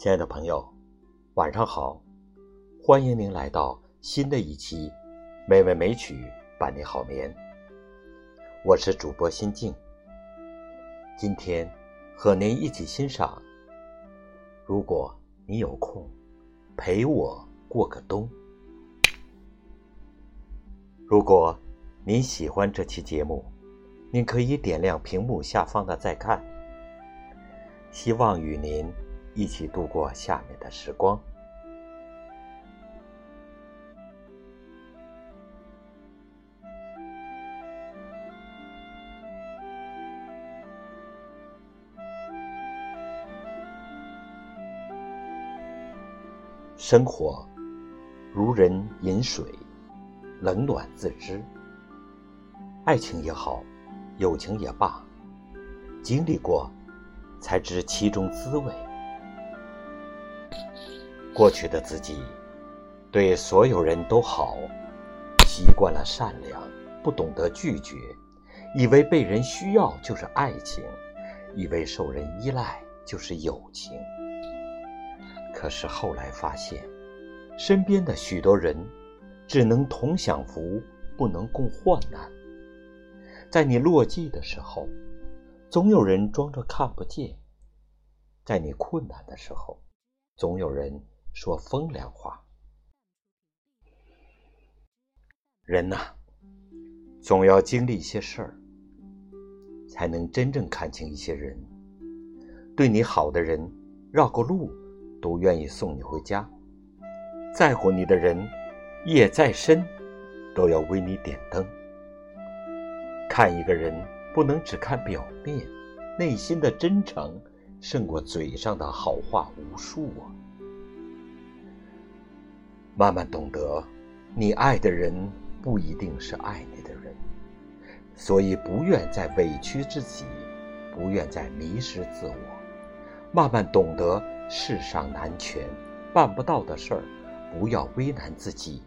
亲爱的朋友，晚上好！欢迎您来到新的一期美味美曲伴你好眠。我是主播心静，今天和您一起欣赏。如果你有空，陪我过个冬。如果您喜欢这期节目，您可以点亮屏幕下方的再看。希望与您。一起度过下面的时光。生活如人饮水，冷暖自知。爱情也好，友情也罢，经历过，才知其中滋味。过去的自己，对所有人都好，习惯了善良，不懂得拒绝，以为被人需要就是爱情，以为受人依赖就是友情。可是后来发现，身边的许多人，只能同享福，不能共患难。在你落寂的时候，总有人装着看不见；在你困难的时候，总有人。说风凉话，人呐，总要经历一些事儿，才能真正看清一些人。对你好的人，绕个路都愿意送你回家；在乎你的人，夜再深都要为你点灯。看一个人，不能只看表面，内心的真诚胜过嘴上的好话无数啊。慢慢懂得，你爱的人不一定是爱你的人，所以不愿再委屈自己，不愿再迷失自我。慢慢懂得世上难全，办不到的事儿，不要为难自己；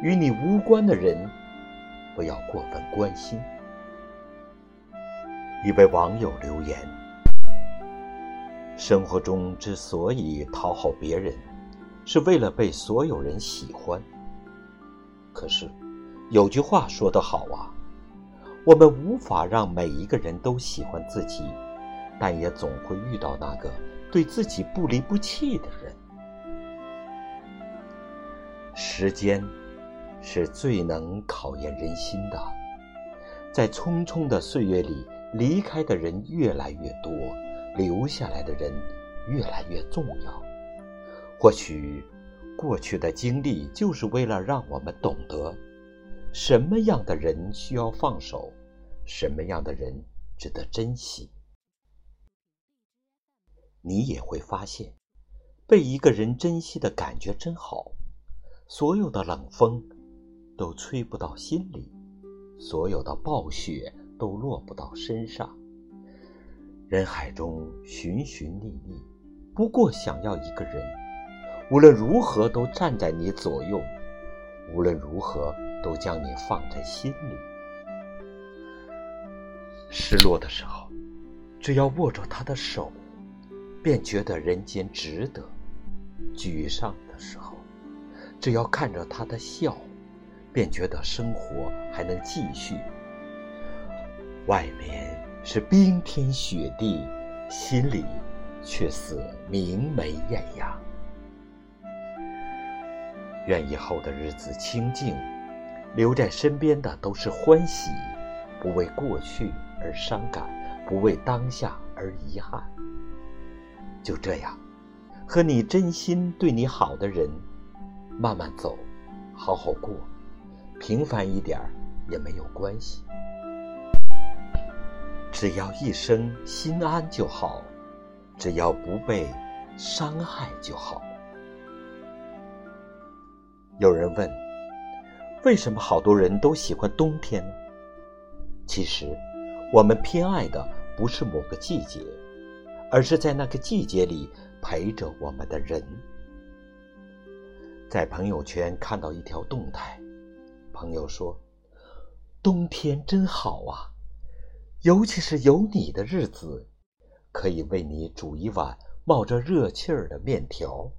与你无关的人，不要过分关心。一位网友留言：生活中之所以讨好别人。是为了被所有人喜欢。可是，有句话说得好啊，我们无法让每一个人都喜欢自己，但也总会遇到那个对自己不离不弃的人。时间是最能考验人心的，在匆匆的岁月里，离开的人越来越多，留下来的人越来越重要。或许，过去的经历就是为了让我们懂得，什么样的人需要放手，什么样的人值得珍惜。你也会发现，被一个人珍惜的感觉真好，所有的冷风都吹不到心里，所有的暴雪都落不到身上。人海中寻寻觅觅，不过想要一个人。无论如何都站在你左右，无论如何都将你放在心里。失落的时候，只要握着他的手，便觉得人间值得；沮丧的时候，只要看着他的笑，便觉得生活还能继续。外面是冰天雪地，心里却似明媚艳阳。愿以后的日子清静，留在身边的都是欢喜，不为过去而伤感，不为当下而遗憾。就这样，和你真心对你好的人，慢慢走，好好过，平凡一点儿也没有关系，只要一生心安就好，只要不被伤害就好。有人问：为什么好多人都喜欢冬天？其实，我们偏爱的不是某个季节，而是在那个季节里陪着我们的人。在朋友圈看到一条动态，朋友说：“冬天真好啊，尤其是有你的日子，可以为你煮一碗冒着热气儿的面条，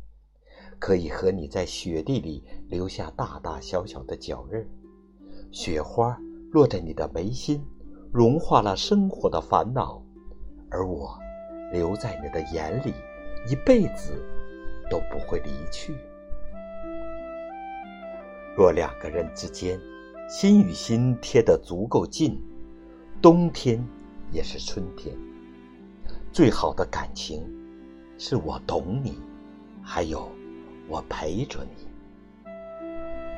可以和你在雪地里留下大大小小的脚印儿。雪花落在你的眉心，融化了生活的烦恼，而我留在你的眼里，一辈子都不会离去。若两个人之间，心与心贴得足够近，冬天也是春天。最好的感情。是我懂你，还有我陪着你。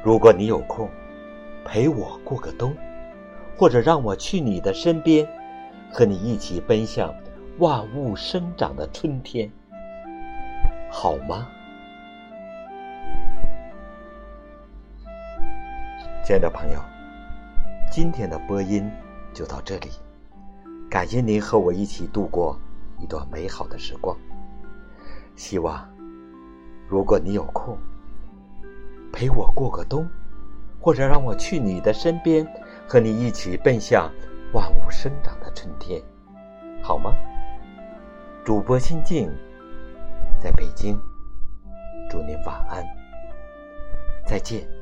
如果你有空，陪我过个冬，或者让我去你的身边，和你一起奔向万物生长的春天，好吗？亲爱的朋友，今天的播音就到这里，感谢您和我一起度过一段美好的时光。希望，如果你有空，陪我过个冬，或者让我去你的身边，和你一起奔向万物生长的春天，好吗？主播心静，在北京，祝您晚安，再见。